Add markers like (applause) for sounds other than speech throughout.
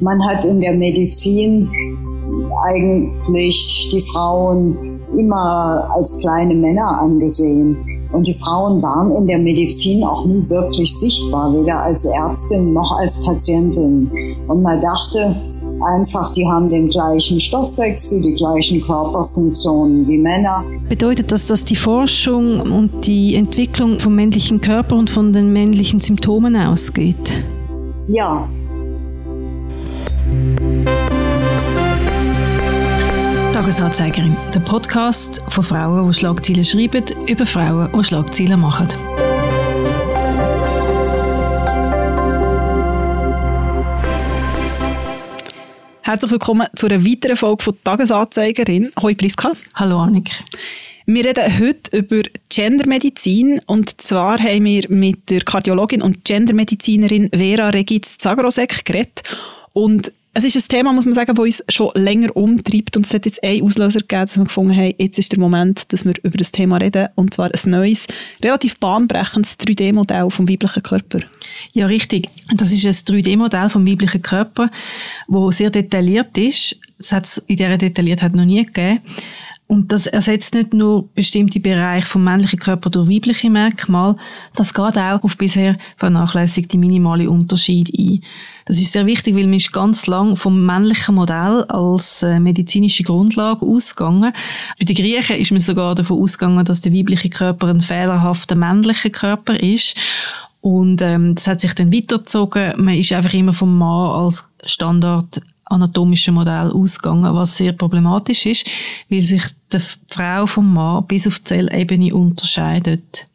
Man hat in der Medizin eigentlich die Frauen immer als kleine Männer angesehen. Und die Frauen waren in der Medizin auch nie wirklich sichtbar, weder als Ärztin noch als Patientin. Und man dachte einfach, die haben den gleichen Stoffwechsel, die gleichen Körperfunktionen wie Männer. Bedeutet das, dass die Forschung und die Entwicklung vom männlichen Körper und von den männlichen Symptomen ausgeht? Ja, Tagesanzeigerin, der Podcast von Frauen, die Schlagzeilen schreiben, über Frauen, die Schlagzeilen machen. Herzlich willkommen zu einer weiteren Folge von Tagesanzeigerin. Hallo Priska. Hallo Annik. Wir reden heute über Gendermedizin und zwar haben wir mit der Kardiologin und Gendermedizinerin Vera Regitz-Zagrosek geredet und es ist ein Thema, muss man sagen, das uns schon länger umtreibt und es hat jetzt einen Auslöser gegeben, dass wir gefunden haben, jetzt ist der Moment, dass wir über das Thema reden und zwar ein neues, relativ bahnbrechendes 3D-Modell vom weiblichen Körper. Ja, richtig. Das ist ein 3D-Modell vom weiblichen Körper, das sehr detailliert ist. Das hat es in dieser Detailliertheit noch nie gegeben. Und das ersetzt nicht nur bestimmte Bereiche vom männlichen Körper durch weibliche Merkmale, das geht auch auf bisher vernachlässigte minimale Unterschiede ein. Das ist sehr wichtig, weil man ist ganz lang vom männlichen Modell als äh, medizinische Grundlage ausgegangen. Bei den Griechen ist man sogar davon ausgegangen, dass der weibliche Körper ein fehlerhafter männlicher Körper ist. Und ähm, das hat sich dann weitergezogen. Man ist einfach immer vom Mann als Standard anatomischen Modell ausgegangen, was sehr problematisch ist, weil sich die Frau vom Mann bis auf die Zellebene unterscheidet.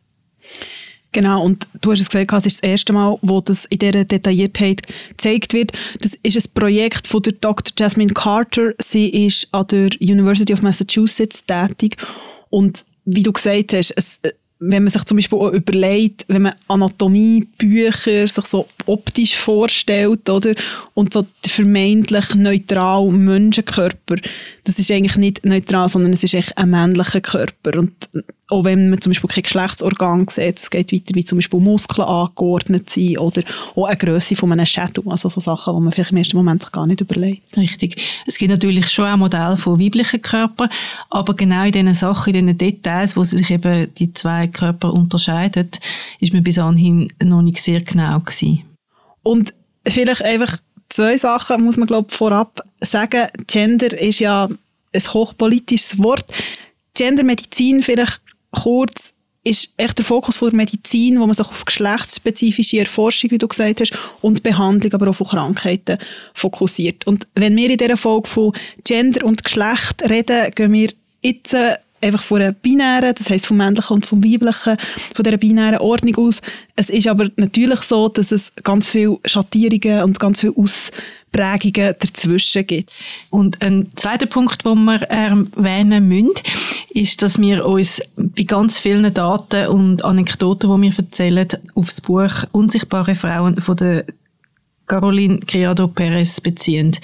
Genau, und du hast es gesagt, es ist das erste Mal, wo das in dieser Detailliertheit gezeigt wird. Das ist ein Projekt von der Dr. Jasmine Carter. Sie ist an der University of Massachusetts tätig. Und wie du gesagt hast, es, wenn man sich zum Beispiel auch überlegt, wenn man Anatomiebücher sich so optisch vorstellt, oder? Und so der vermeintlich neutrale Menschenkörper, das ist eigentlich nicht neutral, sondern es ist echt ein männlicher Körper. Und auch wenn man zum Beispiel kein Geschlechtsorgan sieht, es geht weiter, wie zum Beispiel Muskeln angeordnet sind oder auch eine Größe von einem Schädel, also so Sachen, die man vielleicht im ersten Moment gar nicht überlegt. Richtig. Es gibt natürlich schon ein Modell von weiblichen Körpern, aber genau in diesen Sachen, in diesen Details, wo sich eben die zwei Körper unterscheiden, ist man bis anhin noch nicht sehr genau gewesen. Und vielleicht einfach zwei Sachen muss man glaube vorab sagen. Gender ist ja ein hochpolitisches Wort. Gendermedizin vielleicht kurz ist echt der Fokus von der Medizin, wo man sich auf geschlechtsspezifische Erforschung, wie du gesagt hast, und Behandlung, aber auch von Krankheiten fokussiert. Und wenn wir in dieser Folge von Gender und Geschlecht reden, gehen wir jetzt äh, einfach von einer binären, das heißt vom männlichen und vom weiblichen, von dieser binären Ordnung auf. Es ist aber natürlich so, dass es ganz viele Schattierungen und ganz viele Ausprägungen dazwischen gibt. Und ein zweiter Punkt, den wir erwähnen müssen, ist, dass wir uns bei ganz vielen Daten und Anekdoten, die wir erzählen, auf das Buch Unsichtbare Frauen von der Caroline Criado Perez beziehen.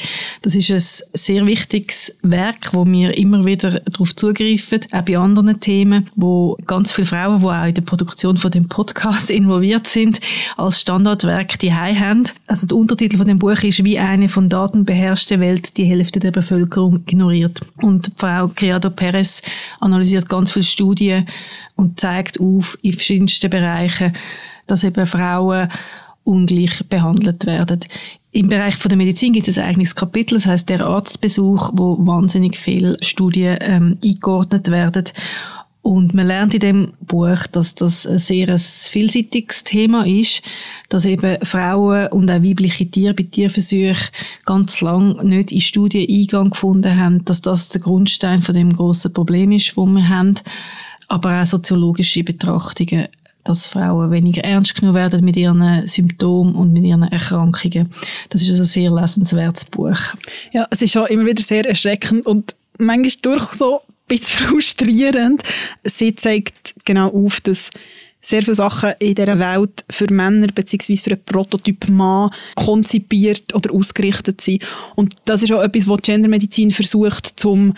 Das ist ein sehr wichtiges Werk, wo wir immer wieder darauf zugreifen, auch bei anderen Themen, wo ganz viele Frauen, die auch in der Produktion von dem Podcast (laughs) involviert sind, als Standardwerk die haben. Also der Untertitel von dem Buch ist wie eine von Daten beherrschte Welt die Hälfte der Bevölkerung ignoriert. Und Frau Criado Perez analysiert ganz viele Studien und zeigt auf in verschiedensten Bereichen, dass eben Frauen ungleich behandelt werden. Im Bereich von der Medizin gibt es ein eigenes Kapitel, das heißt der Arztbesuch, wo wahnsinnig viele Studien ähm, eingeordnet werden. Und man lernt in dem Buch, dass das ein sehr ein vielseitiges Thema ist, dass eben Frauen und auch weibliche Tiere bei Tierversuchen ganz lang nicht in Studien Eingang gefunden haben, dass das der Grundstein von dem großen Problem ist, wo wir haben. Aber auch soziologische Betrachtungen dass Frauen weniger ernst genommen werden mit ihren Symptomen und mit ihren Erkrankungen. Das ist also ein sehr lesenswertes Buch. Ja, es ist auch immer wieder sehr erschreckend und manchmal durchaus so ein bisschen (laughs) frustrierend. Sie zeigt genau auf, dass sehr viele Sachen in dieser Welt für Männer bzw. für einen Prototyp Mann konzipiert oder ausgerichtet sind. Und das ist auch etwas, was Gendermedizin versucht, zum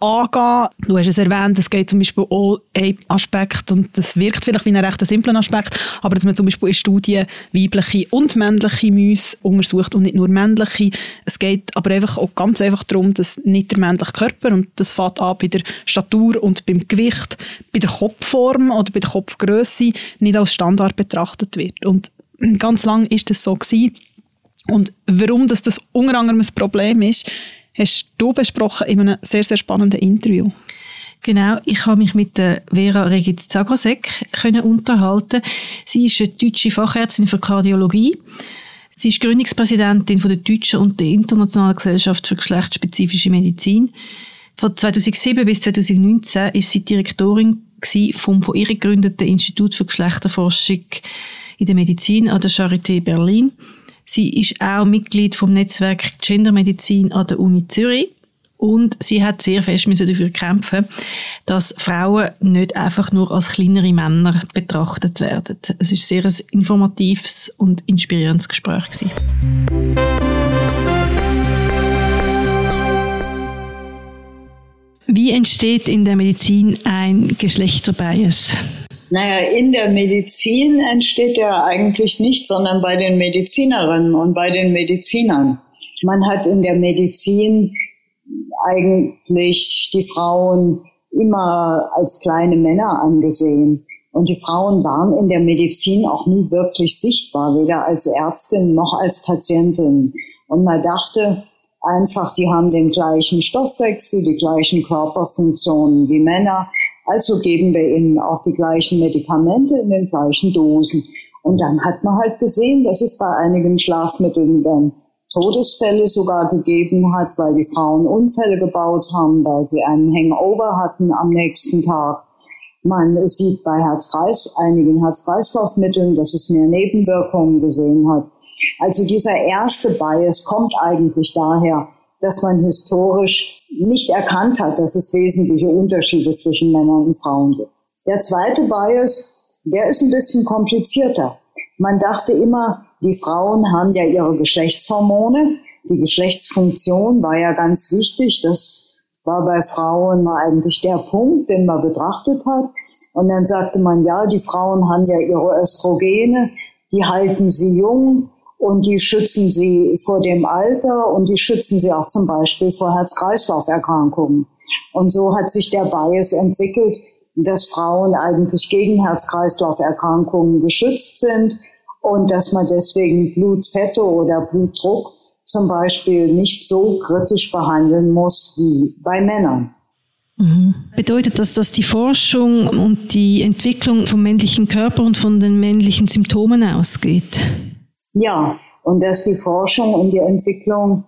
angehen. Du hast es erwähnt, es geht zum Beispiel auch ein Aspekt, und das wirkt vielleicht wie ein recht simpler Aspekt, aber dass man zum Beispiel in Studien weibliche und männliche Mäuse untersucht und nicht nur männliche. Es geht aber einfach auch ganz einfach darum, dass nicht der männliche Körper, und das fängt an bei der Statur und beim Gewicht, bei der Kopfform oder bei der Kopfgröße, nicht als Standard betrachtet wird. Und ganz lang ist das so gewesen. Und warum das, das unter anderem ein Problem ist, hast du besprochen in einem sehr, sehr spannenden Interview. Genau, ich habe mich mit der Vera Regitz Zagrosek unterhalten. Sie ist eine deutsche Fachärztin für Kardiologie. Sie ist Gründungspräsidentin von der deutschen und der internationalen Gesellschaft für geschlechtsspezifische Medizin. Von 2007 bis 2019 ist sie Direktorin vom von ihr gegründeten Institut für Geschlechterforschung in der Medizin an der Charité Berlin. Sie ist auch Mitglied vom Netzwerk Gendermedizin an der Uni Zürich und sie hat sehr fest dafür kämpfen, dass Frauen nicht einfach nur als kleinere Männer betrachtet werden. Es ist sehr ein informatives und inspirierendes Gespräch gewesen. Wie entsteht in der Medizin ein Geschlechterbias? Naja, in der Medizin entsteht der eigentlich nicht, sondern bei den Medizinerinnen und bei den Medizinern. Man hat in der Medizin eigentlich die Frauen immer als kleine Männer angesehen. Und die Frauen waren in der Medizin auch nie wirklich sichtbar, weder als Ärztin noch als Patientin. Und man dachte einfach, die haben den gleichen Stoffwechsel, die gleichen Körperfunktionen wie Männer. Also geben wir ihnen auch die gleichen Medikamente in den gleichen Dosen. Und dann hat man halt gesehen, dass es bei einigen Schlafmitteln dann Todesfälle sogar gegeben hat, weil die Frauen Unfälle gebaut haben, weil sie einen Hangover hatten am nächsten Tag. Man sieht bei Herz-Kreis, einigen Herz-Kreislauf-Mitteln, dass es mehr Nebenwirkungen gesehen hat. Also dieser erste Bias kommt eigentlich daher, dass man historisch nicht erkannt hat, dass es wesentliche Unterschiede zwischen Männern und Frauen gibt. Der zweite Bias, der ist ein bisschen komplizierter. Man dachte immer, die Frauen haben ja ihre Geschlechtshormone. Die Geschlechtsfunktion war ja ganz wichtig. Das war bei Frauen eigentlich der Punkt, den man betrachtet hat. Und dann sagte man, ja, die Frauen haben ja ihre Östrogene, die halten sie jung und die schützen sie vor dem Alter und die schützen sie auch zum Beispiel vor Herz-Kreislauf-Erkrankungen. Und so hat sich der Bias entwickelt, dass Frauen eigentlich gegen Herz-Kreislauf-Erkrankungen geschützt sind und dass man deswegen Blutfette oder Blutdruck zum Beispiel nicht so kritisch behandeln muss wie bei Männern. Mhm. Bedeutet das, dass die Forschung und die Entwicklung vom männlichen Körper und von den männlichen Symptomen ausgeht? Ja, und dass die Forschung und die Entwicklung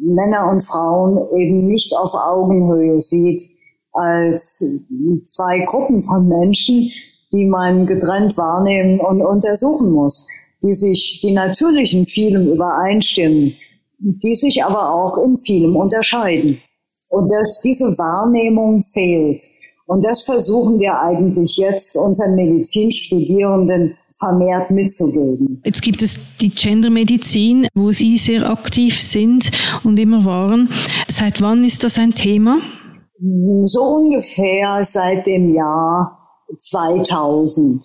Männer und Frauen eben nicht auf Augenhöhe sieht als zwei Gruppen von Menschen, die man getrennt wahrnehmen und untersuchen muss, die sich, die natürlich in vielem übereinstimmen, die sich aber auch in vielem unterscheiden. Und dass diese Wahrnehmung fehlt. Und das versuchen wir eigentlich jetzt unseren Medizinstudierenden vermehrt mitzugeben. Jetzt gibt es die Gendermedizin, wo Sie sehr aktiv sind und immer waren. Seit wann ist das ein Thema? So ungefähr seit dem Jahr 2000.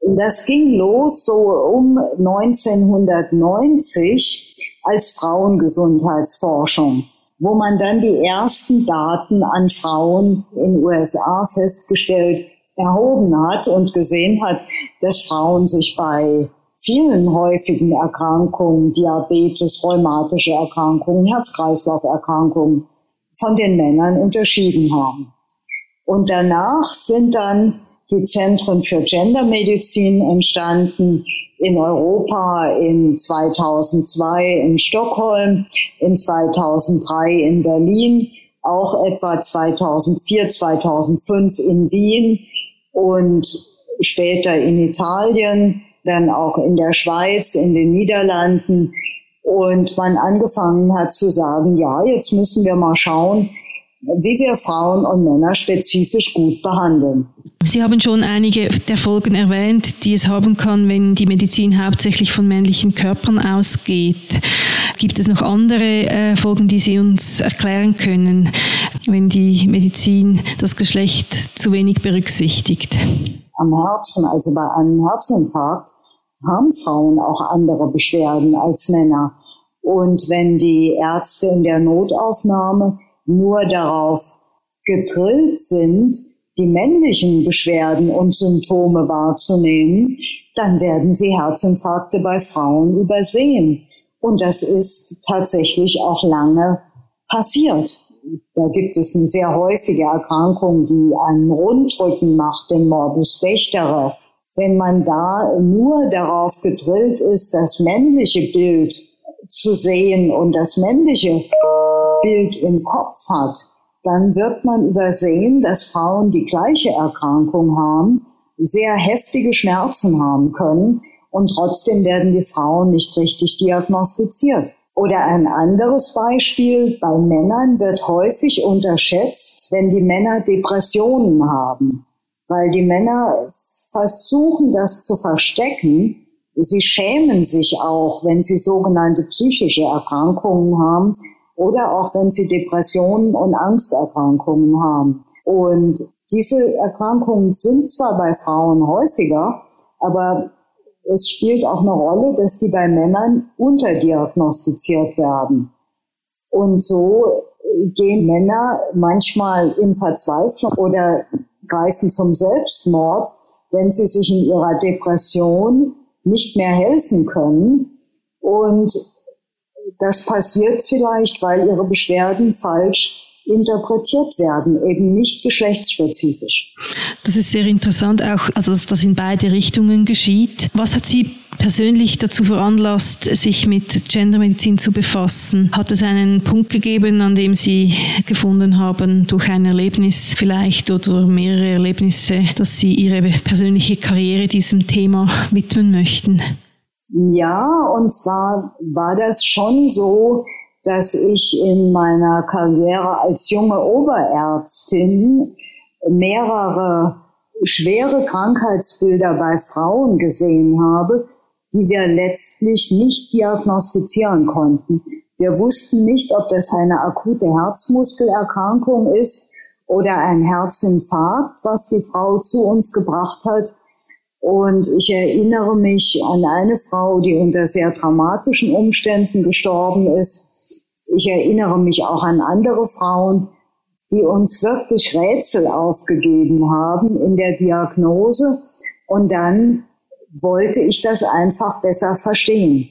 Und das ging los so um 1990 als Frauengesundheitsforschung, wo man dann die ersten Daten an Frauen in den USA festgestellt erhoben hat und gesehen hat, dass Frauen sich bei vielen häufigen Erkrankungen, Diabetes, rheumatische Erkrankungen, Herz-Kreislauf-Erkrankungen von den Männern unterschieden haben. Und danach sind dann die Zentren für Gendermedizin entstanden in Europa in 2002 in Stockholm, in 2003 in Berlin, auch etwa 2004, 2005 in Wien und später in Italien, dann auch in der Schweiz, in den Niederlanden. Und man angefangen hat zu sagen, ja, jetzt müssen wir mal schauen, wie wir Frauen und Männer spezifisch gut behandeln. Sie haben schon einige der Folgen erwähnt, die es haben kann, wenn die Medizin hauptsächlich von männlichen Körpern ausgeht. Gibt es noch andere äh, Folgen, die Sie uns erklären können? Wenn die Medizin das Geschlecht zu wenig berücksichtigt? Am Herzen, also bei einem Herzinfarkt, haben Frauen auch andere Beschwerden als Männer. Und wenn die Ärzte in der Notaufnahme nur darauf gedrillt sind, die männlichen Beschwerden und Symptome wahrzunehmen, dann werden sie Herzinfarkte bei Frauen übersehen. Und das ist tatsächlich auch lange passiert. Da gibt es eine sehr häufige Erkrankung, die einen Rundrücken macht, den Morbus Bechterew. Wenn man da nur darauf gedrillt ist, das männliche Bild zu sehen und das männliche Bild im Kopf hat, dann wird man übersehen, dass Frauen die gleiche Erkrankung haben, sehr heftige Schmerzen haben können und trotzdem werden die Frauen nicht richtig diagnostiziert. Oder ein anderes Beispiel, bei Männern wird häufig unterschätzt, wenn die Männer Depressionen haben, weil die Männer versuchen das zu verstecken. Sie schämen sich auch, wenn sie sogenannte psychische Erkrankungen haben oder auch wenn sie Depressionen und Angsterkrankungen haben. Und diese Erkrankungen sind zwar bei Frauen häufiger, aber es spielt auch eine Rolle, dass die bei Männern unterdiagnostiziert werden. Und so gehen Männer manchmal in Verzweiflung oder greifen zum Selbstmord, wenn sie sich in ihrer Depression nicht mehr helfen können. Und das passiert vielleicht, weil ihre Beschwerden falsch interpretiert werden, eben nicht geschlechtsspezifisch. Das ist sehr interessant, auch also dass das in beide Richtungen geschieht. Was hat Sie persönlich dazu veranlasst, sich mit Gendermedizin zu befassen? Hat es einen Punkt gegeben, an dem Sie gefunden haben, durch ein Erlebnis vielleicht oder mehrere Erlebnisse, dass Sie Ihre persönliche Karriere diesem Thema widmen möchten? Ja, und zwar war das schon so, dass ich in meiner Karriere als junge Oberärztin mehrere schwere Krankheitsbilder bei Frauen gesehen habe, die wir letztlich nicht diagnostizieren konnten. Wir wussten nicht, ob das eine akute Herzmuskelerkrankung ist oder ein Herzinfarkt, was die Frau zu uns gebracht hat. Und ich erinnere mich an eine Frau, die unter sehr dramatischen Umständen gestorben ist ich erinnere mich auch an andere Frauen, die uns wirklich Rätsel aufgegeben haben in der Diagnose. Und dann wollte ich das einfach besser verstehen.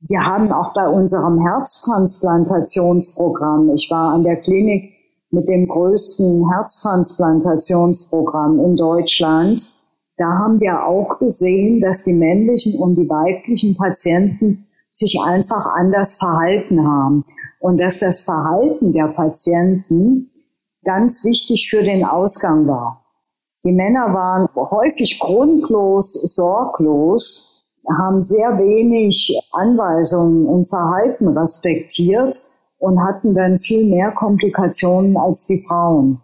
Wir haben auch bei unserem Herztransplantationsprogramm, ich war an der Klinik mit dem größten Herztransplantationsprogramm in Deutschland, da haben wir auch gesehen, dass die männlichen und die weiblichen Patienten sich einfach anders verhalten haben und dass das Verhalten der Patienten ganz wichtig für den Ausgang war. Die Männer waren häufig grundlos, sorglos, haben sehr wenig Anweisungen und Verhalten respektiert und hatten dann viel mehr Komplikationen als die Frauen.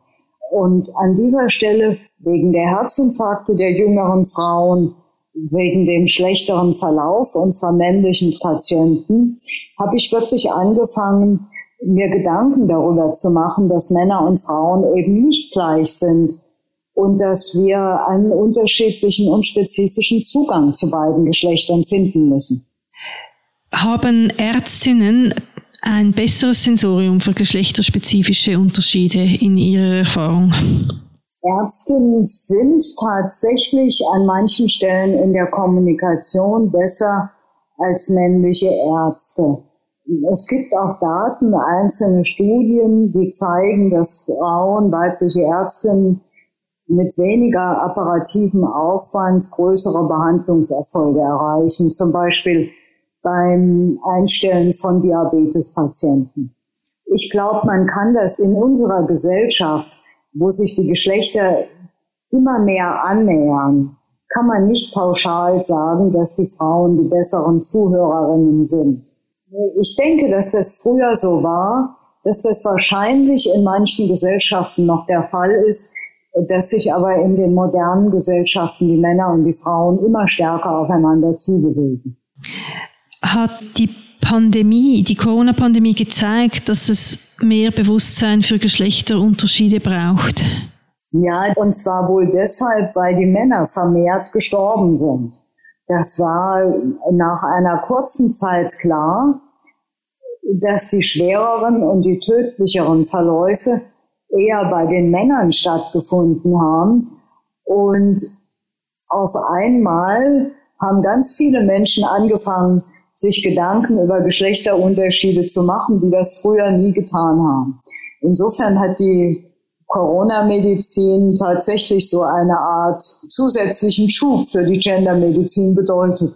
Und an dieser Stelle, wegen der Herzinfarkte der jüngeren Frauen, wegen dem schlechteren Verlauf unserer männlichen Patienten, habe ich wirklich angefangen, mir Gedanken darüber zu machen, dass Männer und Frauen eben nicht gleich sind und dass wir einen unterschiedlichen und spezifischen Zugang zu beiden Geschlechtern finden müssen. Haben Ärztinnen ein besseres Sensorium für geschlechterspezifische Unterschiede in Ihrer Erfahrung? Ärztinnen sind tatsächlich an manchen Stellen in der Kommunikation besser als männliche Ärzte. Es gibt auch Daten, einzelne Studien, die zeigen, dass Frauen, weibliche Ärztinnen mit weniger apparativem Aufwand größere Behandlungserfolge erreichen, zum Beispiel beim Einstellen von Diabetespatienten. Ich glaube, man kann das in unserer Gesellschaft wo sich die Geschlechter immer mehr annähern, kann man nicht pauschal sagen, dass die Frauen die besseren Zuhörerinnen sind. Ich denke, dass das früher so war, dass das wahrscheinlich in manchen Gesellschaften noch der Fall ist, dass sich aber in den modernen Gesellschaften die Männer und die Frauen immer stärker aufeinander zubewegen. Hat die Pandemie, die Corona-Pandemie gezeigt, dass es mehr Bewusstsein für Geschlechterunterschiede braucht? Ja, und zwar wohl deshalb, weil die Männer vermehrt gestorben sind. Das war nach einer kurzen Zeit klar, dass die schwereren und die tödlicheren Verläufe eher bei den Männern stattgefunden haben. Und auf einmal haben ganz viele Menschen angefangen, sich Gedanken über Geschlechterunterschiede zu machen, die das früher nie getan haben. Insofern hat die Corona-Medizin tatsächlich so eine Art zusätzlichen Schub für die Gendermedizin bedeutet.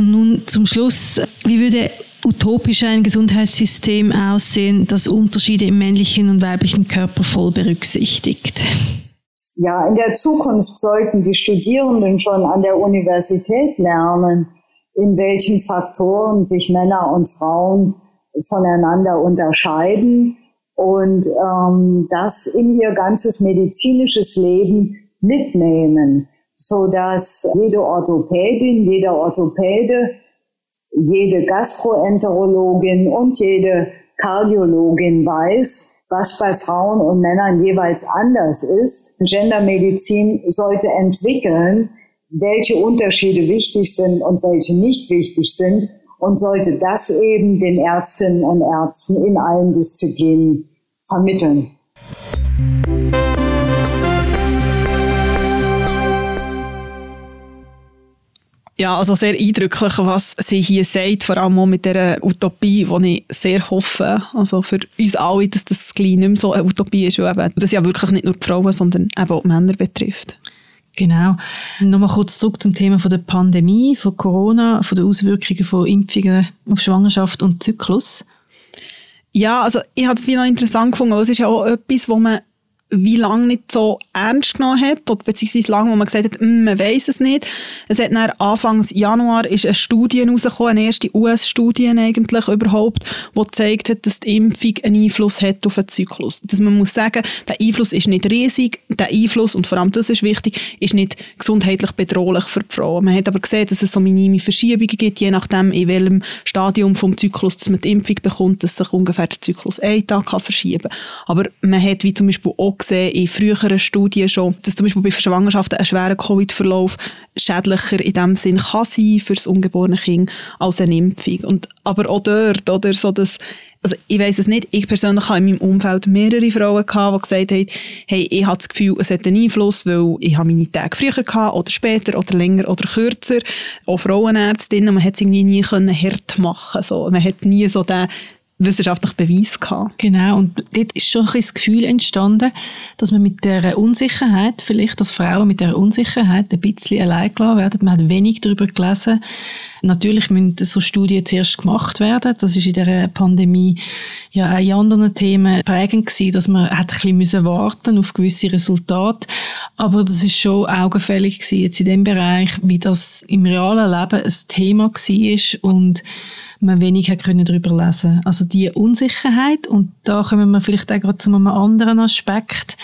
Nun zum Schluss, wie würde utopisch ein Gesundheitssystem aussehen, das Unterschiede im männlichen und weiblichen Körper voll berücksichtigt? Ja, in der Zukunft sollten die Studierenden schon an der Universität lernen, in welchen Faktoren sich Männer und Frauen voneinander unterscheiden und ähm, das in ihr ganzes medizinisches Leben mitnehmen, so dass jede Orthopädin, jeder Orthopäde, jede Gastroenterologin und jede Kardiologin weiß, was bei Frauen und Männern jeweils anders ist. Gendermedizin sollte entwickeln, welche Unterschiede wichtig sind und welche nicht wichtig sind und sollte das eben den Ärztinnen und Ärzten in allen Disziplinen vermitteln. Ja, also sehr eindrücklich, was sie hier sagt, vor allem auch mit dieser Utopie, die ich sehr hoffe, also für uns alle, dass das gleich nicht mehr so eine Utopie ist, weil eben das ja wirklich nicht nur die Frauen, sondern eben auch die Männer betrifft. Genau. Nochmal kurz zurück zum Thema von der Pandemie, von Corona, von den Auswirkungen von Impfungen auf Schwangerschaft und Zyklus. Ja, also ich habe es wie noch interessant gefunden, es ist ja auch etwas, wo man wie lange nicht so ernst genommen hat, oder beziehungsweise lange, wo man gesagt hat, mm, man weiß es nicht. Es hat dann Anfang Januar ist eine Studie rausgekommen, eine erste US-Studie eigentlich überhaupt, die gezeigt hat, dass die Impfung einen Einfluss hat auf den Zyklus. Dass man muss sagen, der Einfluss ist nicht riesig, der Einfluss, und vor allem das ist wichtig, ist nicht gesundheitlich bedrohlich für die Frauen. Man hat aber gesehen, dass es so minime Verschiebungen gibt, je nachdem, in welchem Stadium vom Zyklus dass man die Impfung bekommt, dass sich ungefähr der Zyklus einen Tag kann verschieben kann. Aber man hat wie zum Beispiel auch gesehen in früheren Studien schon, dass zum Beispiel bei Schwangerschaften ein schwerer Covid-Verlauf schädlicher in dem Sinn kann sein für das ungeborene Kind als eine Impfung. Und, aber auch dort, oder so das also ich weiß es nicht, ich persönlich habe in meinem Umfeld mehrere Frauen gehabt, die gesagt haben, hey, ich habe das Gefühl, es hat einen Einfluss, weil ich habe meine Tage früher gehabt, oder später, oder länger, oder kürzer. Auch Frauenärztinnen, man hat es irgendwie nie können hart machen so. Man hat nie so den wissenschaftlichen Beweis gehabt. Genau, und dort ist schon ein das Gefühl entstanden, dass man mit der Unsicherheit, vielleicht, dass Frauen mit der Unsicherheit ein bisschen allein gelassen werden. Man hat wenig darüber gelesen. Natürlich müssen so Studien zuerst gemacht werden. Das ist in der Pandemie ja auch in anderen Themen prägend gewesen, dass man hat ein bisschen warten auf gewisse Resultate. Aber das ist schon augenfällig gewesen jetzt in dem Bereich, wie das im realen Leben ein Thema war und man weniger können darüber lesen. Also die Unsicherheit und da kommen wir vielleicht auch gerade zu einem anderen Aspekt.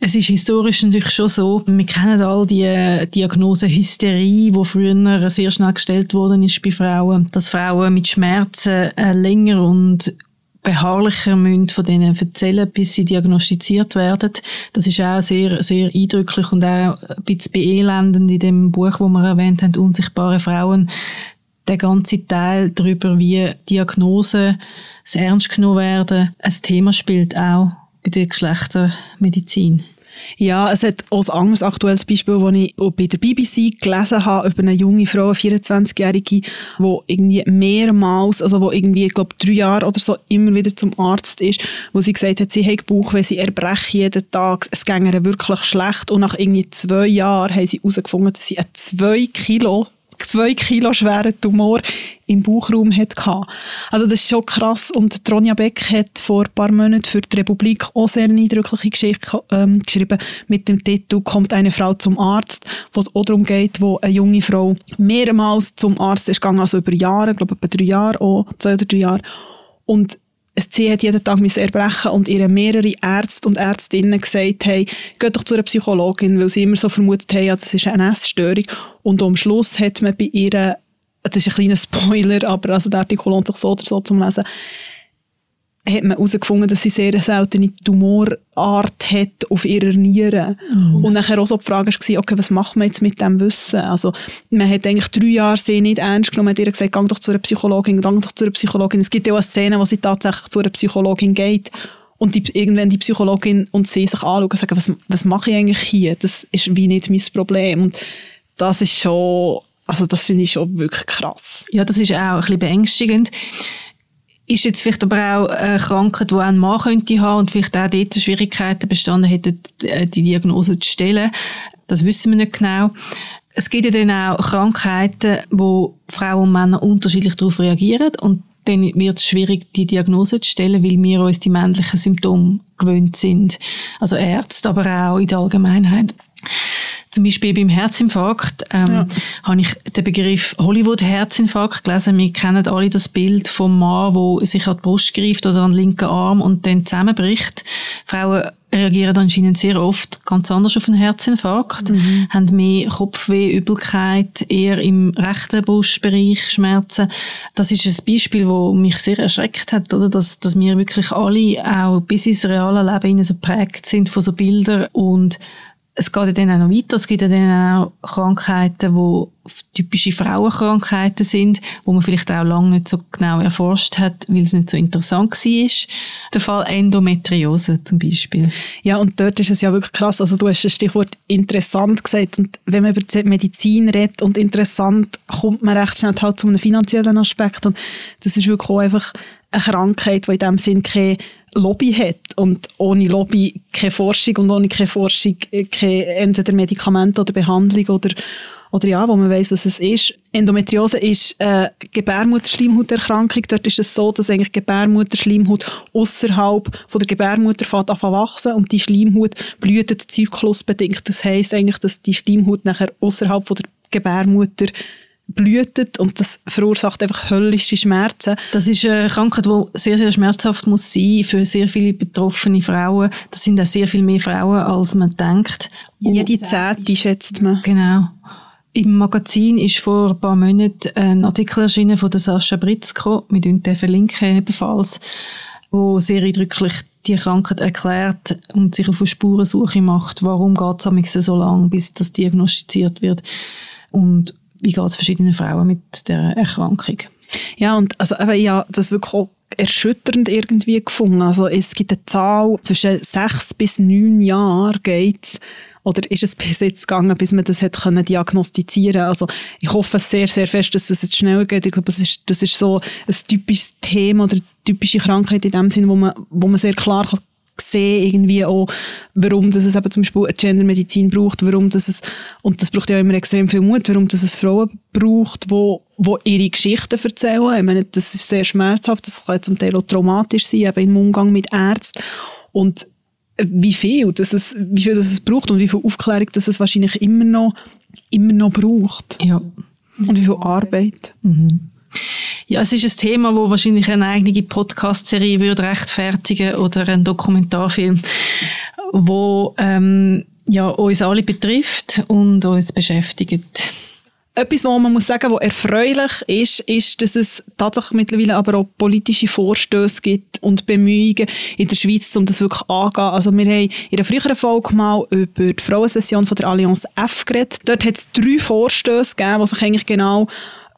Es ist historisch natürlich schon so, wir kennen all die Diagnosen Hysterie, die früher sehr schnell gestellt worden ist bei Frauen, dass Frauen mit Schmerzen äh, länger und beharrlicher müssen von denen erzählen, bis sie diagnostiziert werden. Das ist auch sehr, sehr eindrücklich und auch ein bisschen beelendend in dem Buch, wo wir erwähnt haben, Unsichtbare Frauen der ganze Teil darüber, wie Diagnosen ernst genommen werden, ein Thema spielt auch bei der Geschlechtermedizin. Ja, es hat auch ein anderes aktuelles Beispiel, das ich auch bei der BBC gelesen habe, über eine junge Frau, eine 24-Jährige, die irgendwie mehrmals, also wo irgendwie, ich glaube, drei Jahre oder so immer wieder zum Arzt ist, wo sie gesagt hat, sie hat Bauch, wenn sie erbrechen jeden Tag, es ging ihr wirklich schlecht und nach irgendwie zwei Jahren haben sie herausgefunden, dass sie eine zwei Kilo zwei Kilo schweren Tumor im Bauchraum hatte. Also das ist schon krass. Und Ronja Beck hat vor ein paar Monaten für die Republik auch sehr eine eindrückliche Geschichte ähm, geschrieben mit dem Titel «Kommt eine Frau zum Arzt», wo es auch darum geht, wo eine junge Frau mehrmals zum Arzt ist gegangen, also über Jahre, ich glaube etwa drei Jahre, auch zwei oder drei Jahre. Und sie hat jeden Tag erbrechen und ihre mehrere Ärzte und Ärztinnen gesagt haben, geht doch zu einer Psychologin, weil sie immer so vermutet haben, ja, das ist eine Essstörung. Und am Schluss hat man bei ihr, das ist ein kleiner Spoiler, (laughs) aber also der Artikel lohnt sich so oder so zum Lesen, hat man herausgefunden, dass sie sehr eine seltene Tumorart hat auf ihrer Niere. Mhm. Und nachher auch so die Frage war, okay, was macht man jetzt mit dem Wissen? Also, man hat eigentlich drei Jahre sie nicht ernst genommen, hat ihr gesagt, geh doch zu einer Psychologin, geh doch zu einer Psychologin. Es gibt ja auch eine Szene, wo sie tatsächlich zu einer Psychologin geht und die, irgendwann die Psychologin und sie sich anschauen und sagen, was, was mache ich eigentlich hier? Das ist wie nicht mein Problem. Und das ist schon, also das finde ich schon wirklich krass. Ja, das ist auch ein bisschen beängstigend ist jetzt vielleicht aber auch eine Krankheit, die ein Mann könnte haben und vielleicht auch dort Schwierigkeiten bestanden hätten, die Diagnose zu stellen. Das wissen wir nicht genau. Es gibt ja dann auch Krankheiten, wo Frauen und Männer unterschiedlich darauf reagieren und dann wird es schwierig, die Diagnose zu stellen, weil wir uns die männlichen Symptome gewöhnt sind. Also Ärzte, aber auch in der Allgemeinheit. Zum Beispiel beim Herzinfarkt ähm, ja. habe ich den Begriff Hollywood-Herzinfarkt gelesen. Wir kennen alle das Bild vom Mann, der sich an die Brust greift oder an den linken Arm und dann zusammenbricht. Frauen reagieren anscheinend sehr oft ganz anders auf einen Herzinfarkt, mhm. haben mehr Kopfweh, Übelkeit, eher im rechten Brustbereich Schmerzen. Das ist ein Beispiel, das mich sehr erschreckt hat, oder? Dass, dass wir wirklich alle auch bis ins reale Leben so prägt sind von so Bildern und es geht ja dann auch noch weiter. Es gibt ja dann auch Krankheiten, die typische Frauenkrankheiten sind, wo man vielleicht auch lange nicht so genau erforscht hat, weil es nicht so interessant war. Der Fall Endometriose zum Beispiel. Ja, und dort ist es ja wirklich krass. Also du hast das Stichwort interessant gesagt. Und wenn man über die Medizin redet und interessant, kommt man recht schnell halt zu einem finanziellen Aspekt. Und das ist wirklich auch einfach eine Krankheit, die in dem Sinn keine Lobby hat und ohne Lobby keine Forschung und ohne keine Forschung äh, keine entweder Medikamente oder Behandlung oder oder ja, wo man weiß, was es ist. Endometriose ist eine Gebärmutterschleimhauterkrankung. Dort ist es so, dass eigentlich Gebärmutterschleimhaut außerhalb von der Gebärmutter fängt an wachsen und die Schleimhaut blühtet zyklusbedingt. Das heisst eigentlich, dass die Schleimhaut nachher außerhalb von der Gebärmutter blühtet und das verursacht einfach höllische Schmerzen. Das ist eine Krankheit, die sehr, sehr schmerzhaft muss sein für sehr viele betroffene Frauen. Das sind auch sehr viel mehr Frauen, als man denkt. Jede Zehnte schätzt man. Genau. Im Magazin ist vor ein paar Monaten ein Artikel erschienen von der Sascha Britzko, mit uns verlinken ebenfalls, wo sehr eindrücklich die Krankheit erklärt und sich auf eine Spurensuche macht. Warum geht es so lange, bis das diagnostiziert wird? Und wie geht es verschiedenen Frauen mit der Erkrankung? Ja, und also, ich habe das wirklich auch erschütternd irgendwie gefunden. Also es gibt eine Zahl, zwischen sechs bis neun Jahren geht oder ist es bis jetzt gegangen, bis man das hat können diagnostizieren Also ich hoffe sehr, sehr fest, dass es jetzt schneller geht. Ich glaube, das ist, das ist so ein typisches Thema oder eine typische Krankheit in dem Sinne, wo man, wo man sehr klar kann sehen irgendwie auch, warum das es eben zum Beispiel eine Gendermedizin braucht, warum das es, und das braucht ja immer extrem viel Mut, warum das es Frauen braucht, wo, wo ihre Geschichten erzählen. Ich meine, das ist sehr schmerzhaft, das kann zum Teil auch traumatisch sein, eben im Umgang mit Ärzten. Und wie viel, das es, wie viel das es braucht und wie viel Aufklärung das es wahrscheinlich immer noch, immer noch braucht. Ja. Und wie viel Arbeit. Mhm. Ja, es ist ein Thema, wo wahrscheinlich eine eigene Podcast-Serie würde rechtfertigen oder ein Dokumentarfilm, wo ähm, ja, uns alle betrifft und uns beschäftigt. Etwas, was man muss sagen, was erfreulich ist, ist, dass es tatsächlich mittlerweile aber auch politische Vorstöße gibt und Bemühungen in der Schweiz, um das wirklich anzugehen. Also wir haben in einer früheren Folge mal über die Frauensession von der Allianz F geredet. Dort hat es drei Vorstöße gegeben, die sich eigentlich genau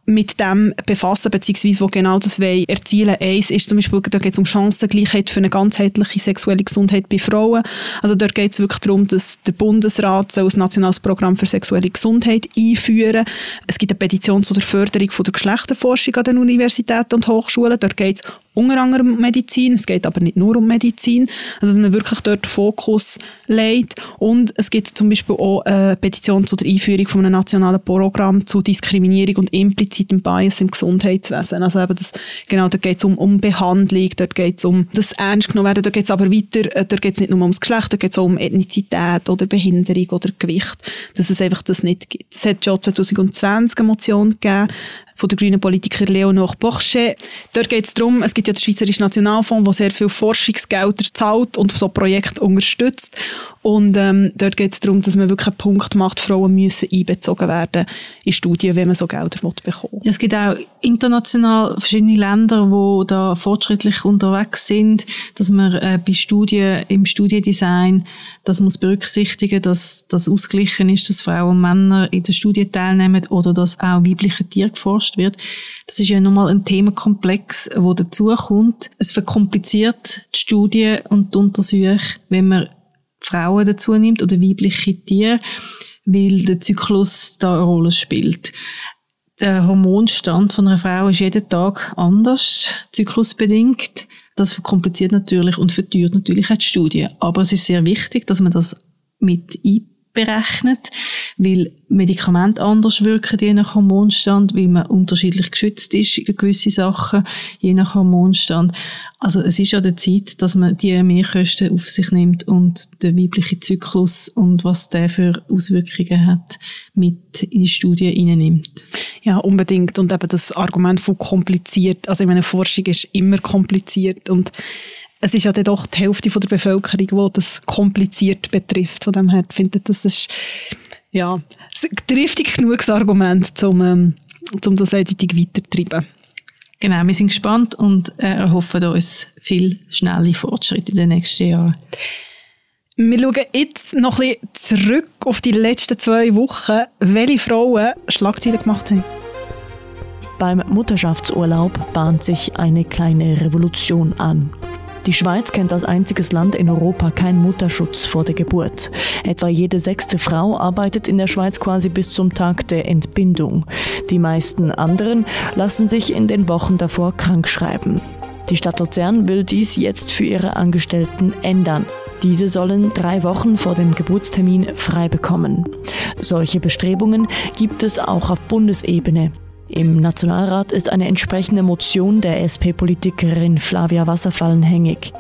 mit dem befassen, beziehungsweise wo genau das wollen erzielen. Eins ist zum Beispiel, da geht es um Chancengleichheit für eine ganzheitliche sexuelle Gesundheit bei Frauen. Also dort geht es wirklich darum, dass der Bundesrat so ein nationales Programm für sexuelle Gesundheit einführen Es gibt eine Petition zu der Förderung von der Geschlechterforschung an den Universitäten und Hochschulen. Dort geht es unter anderem um Medizin, es geht aber nicht nur um Medizin, also dass man wirklich dort Fokus legt und es gibt zum Beispiel auch eine Petition zu der Einführung von einem nationalen Programm zu Diskriminierung und implizitem Bias im Gesundheitswesen, also eben das, genau, da geht es um, um Behandlung, dort geht es um das ernst genommen werden, da geht es aber weiter, äh, da geht es nicht nur ums Geschlecht, da geht es auch um Ethnizität oder Behinderung oder Gewicht, dass es einfach das nicht gibt. Es hat schon 2020 eine Motion gegeben, von der grünen Politiker Leonore Bochet. Dort geht es darum, es gibt ja den Schweizerische Nationalfonds, der sehr viel Forschungsgelder zahlt und so Projekte unterstützt. Und ähm, dort geht es darum, dass man wirklich einen Punkt macht, Frauen müssen einbezogen werden in Studien, wenn man so Gelder bekommen ja, Es gibt auch international verschiedene Länder, wo da fortschrittlich unterwegs sind, dass man äh, bei Studien, im Studiendesign, das muss berücksichtigen, dass das ausgeglichen ist, dass Frauen und Männer in der Studie teilnehmen oder dass auch weibliche Tiere geforscht wird. Das ist ja nochmal ein Themenkomplex, wo dazu kommt. Es verkompliziert die Studie und die Untersuchung, wenn man Frauen dazu nimmt oder weibliche Tiere, weil der Zyklus da eine Rolle spielt. Der Hormonstand von einer Frau ist jeden Tag anders, zyklusbedingt. Das verkompliziert natürlich und verteuert natürlich auch die Studie. Aber es ist sehr wichtig, dass man das mit einbringt berechnet, weil Medikamente anders wirken, je nach Hormonstand, weil man unterschiedlich geschützt ist für gewisse Sachen, je nach Hormonstand. Also es ist an der Zeit, dass man die Mehrkosten auf sich nimmt und den weiblichen Zyklus und was der für Auswirkungen hat, mit in die Studie hineinnimmt. Ja, unbedingt. Und eben das Argument von kompliziert, also in meiner Forschung ist immer kompliziert und es ist ja dann doch die Hälfte von der Bevölkerung, die das kompliziert betrifft. Von dem her finde ich, das ist ja, triftig genug Argument, um, ähm, um das eindeutig weiterzutreiben. Genau, wir sind gespannt und äh, erhoffen uns viel schnelle Fortschritte in den nächsten Jahren. Wir schauen jetzt noch ein bisschen zurück auf die letzten zwei Wochen, welche Frauen Schlagzeilen gemacht haben. Beim Mutterschaftsurlaub bahnt sich eine kleine Revolution an. Die Schweiz kennt als einziges Land in Europa keinen Mutterschutz vor der Geburt. Etwa jede sechste Frau arbeitet in der Schweiz quasi bis zum Tag der Entbindung. Die meisten anderen lassen sich in den Wochen davor krank schreiben. Die Stadt Luzern will dies jetzt für ihre Angestellten ändern. Diese sollen drei Wochen vor dem Geburtstermin frei bekommen. Solche Bestrebungen gibt es auch auf Bundesebene. Im Nationalrat ist eine entsprechende Motion der SP-Politikerin Flavia Wasserfallen hängig.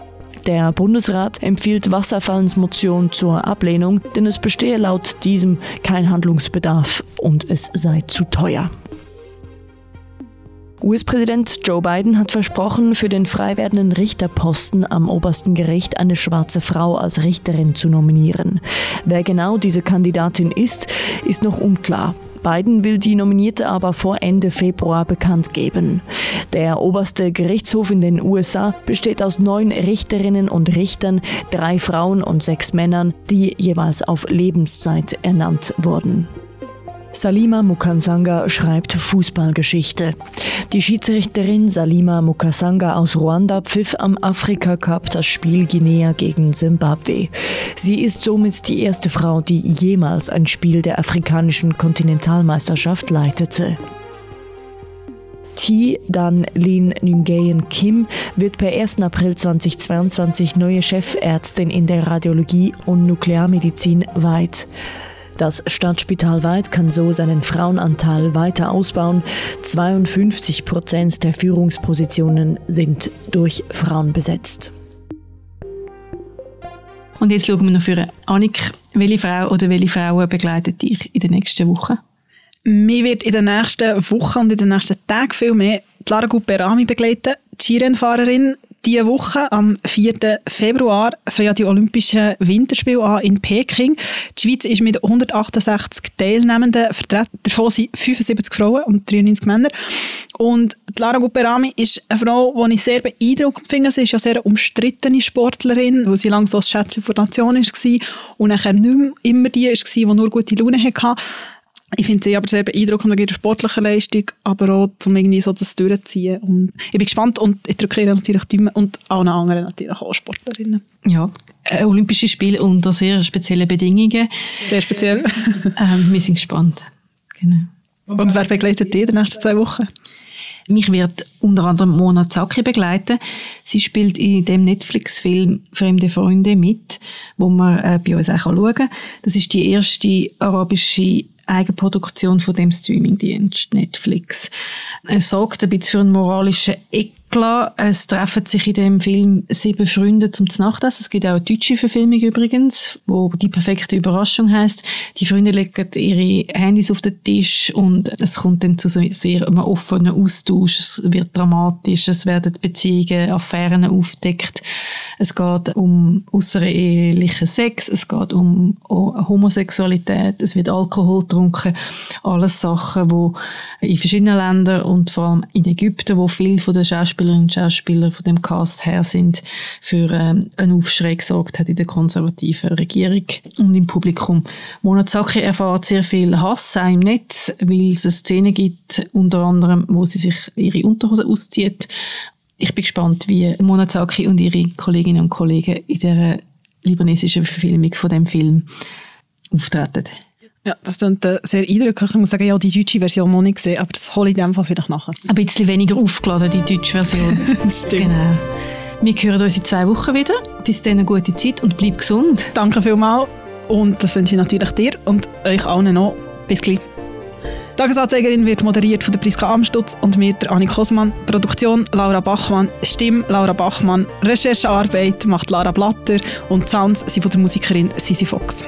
Der Bundesrat empfiehlt Wasserfallens Motion zur Ablehnung, denn es bestehe laut diesem kein Handlungsbedarf und es sei zu teuer. US-Präsident Joe Biden hat versprochen, für den frei werdenden Richterposten am obersten Gericht eine schwarze Frau als Richterin zu nominieren. Wer genau diese Kandidatin ist, ist noch unklar. Biden will die Nominierte aber vor Ende Februar bekannt geben. Der oberste Gerichtshof in den USA besteht aus neun Richterinnen und Richtern, drei Frauen und sechs Männern, die jeweils auf Lebenszeit ernannt wurden. Salima Mukansanga schreibt Fußballgeschichte. Die Schiedsrichterin Salima Mukasanga aus Ruanda pfiff am Afrika Cup das Spiel Guinea gegen Simbabwe. Sie ist somit die erste Frau, die jemals ein Spiel der afrikanischen Kontinentalmeisterschaft leitete. T. Dan Lin Nguyen Kim wird per 1. April 2022 neue Chefärztin in der Radiologie und Nuklearmedizin weit. Das Stadtspital Weid kann so seinen Frauenanteil weiter ausbauen. 52 Prozent der Führungspositionen sind durch Frauen besetzt. Und jetzt schauen wir noch für Annik, welche Frau oder welche Frauen begleitet dich in den nächsten Wochen? Mir wird in den nächsten Wochen und in den nächsten Tagen viel mehr Lara Guperami begleiten, die Skirennfahrerin, diese Woche, am 4. Februar, fangen ja die Olympischen Winterspiele an in Peking. Die Schweiz ist mit 168 Teilnehmenden vertreten. Davon sind 75 Frauen und 93 Männer. Und Lara Guperami ist eine Frau, die ich sehr beeindruckend finde. Sie ist ja sehr umstrittene Sportlerin, weil sie lange so das Schätzchen der Nation war und nachher nicht mehr immer die war, die nur gute Laune hatte. Ich finde sie aber sehr beeindruckend wegen ihrer sportlichen Leistung, aber auch, um irgendwie so das durchzuziehen. Und ich bin gespannt und ich drücke ihr natürlich die und allen anderen natürlich auch Sportlerinnen. Ja, äh, Olympische Spiele unter sehr speziellen Bedingungen. Sehr speziell. (laughs) ähm, wir sind gespannt. Genau. Und wer begleitet dich in den nächsten zwei Wochen? Mich wird unter anderem Mona Zaki begleiten. Sie spielt in dem Netflix-Film Fremde Freunde mit, wo man äh, bei uns auch schauen kann. Das ist die erste arabische Eigenproduktion von dem Streamingdienst Netflix. Es sorgt ein bisschen für einen moralischen Klar, es treffen sich in dem Film sieben Freunde zum Nachtessen. Es gibt auch eine deutsche Verfilmung übrigens, wo die perfekte Überraschung heißt. Die Freunde legen ihre Handys auf den Tisch und es kommt dann zu so sehr einem offenen Austausch. Es wird dramatisch, es werden Beziehungen, Affären aufdeckt. Es geht um außerehelichen Sex, es geht um Homosexualität, es wird Alkohol getrunken. Alles Sachen, wo in verschiedenen Ländern und vor allem in Ägypten, wo viele von den Schauspielerinnen und Schauspieler von dem Cast her sind, für ähm, einen Aufschrei gesorgt hat in der konservativen Regierung und im Publikum. Mona Zaki erfahrt sehr viel Hass auch im Netz, weil es eine Szene gibt, unter anderem, wo sie sich ihre Unterhose auszieht ich bin gespannt, wie Monazaki und ihre Kolleginnen und Kollegen in der libanesischen Verfilmung von dem Film auftreten. Ja, das klingt äh, sehr eindrücklich. Ich muss sagen, ja, die deutsche Version noch nicht gesehen, aber das hole ich in dem Fall vielleicht nachher. Ein bisschen weniger aufgeladen, die deutsche Version. (laughs) das stimmt. Genau. Wir hören uns in zwei Wochen wieder. Bis dann eine gute Zeit und bleib gesund. Danke vielmals und das wünsche ich natürlich dir und euch allen noch. Bis gleich. Tagesanzeigerin wird moderiert von der Priska Amstutz und mir, der Annik Hosmann. Produktion Laura Bachmann, Stimme Laura Bachmann, Recherchearbeit macht Lara Blatter und Sounds sind von der Musikerin Sisi Fox.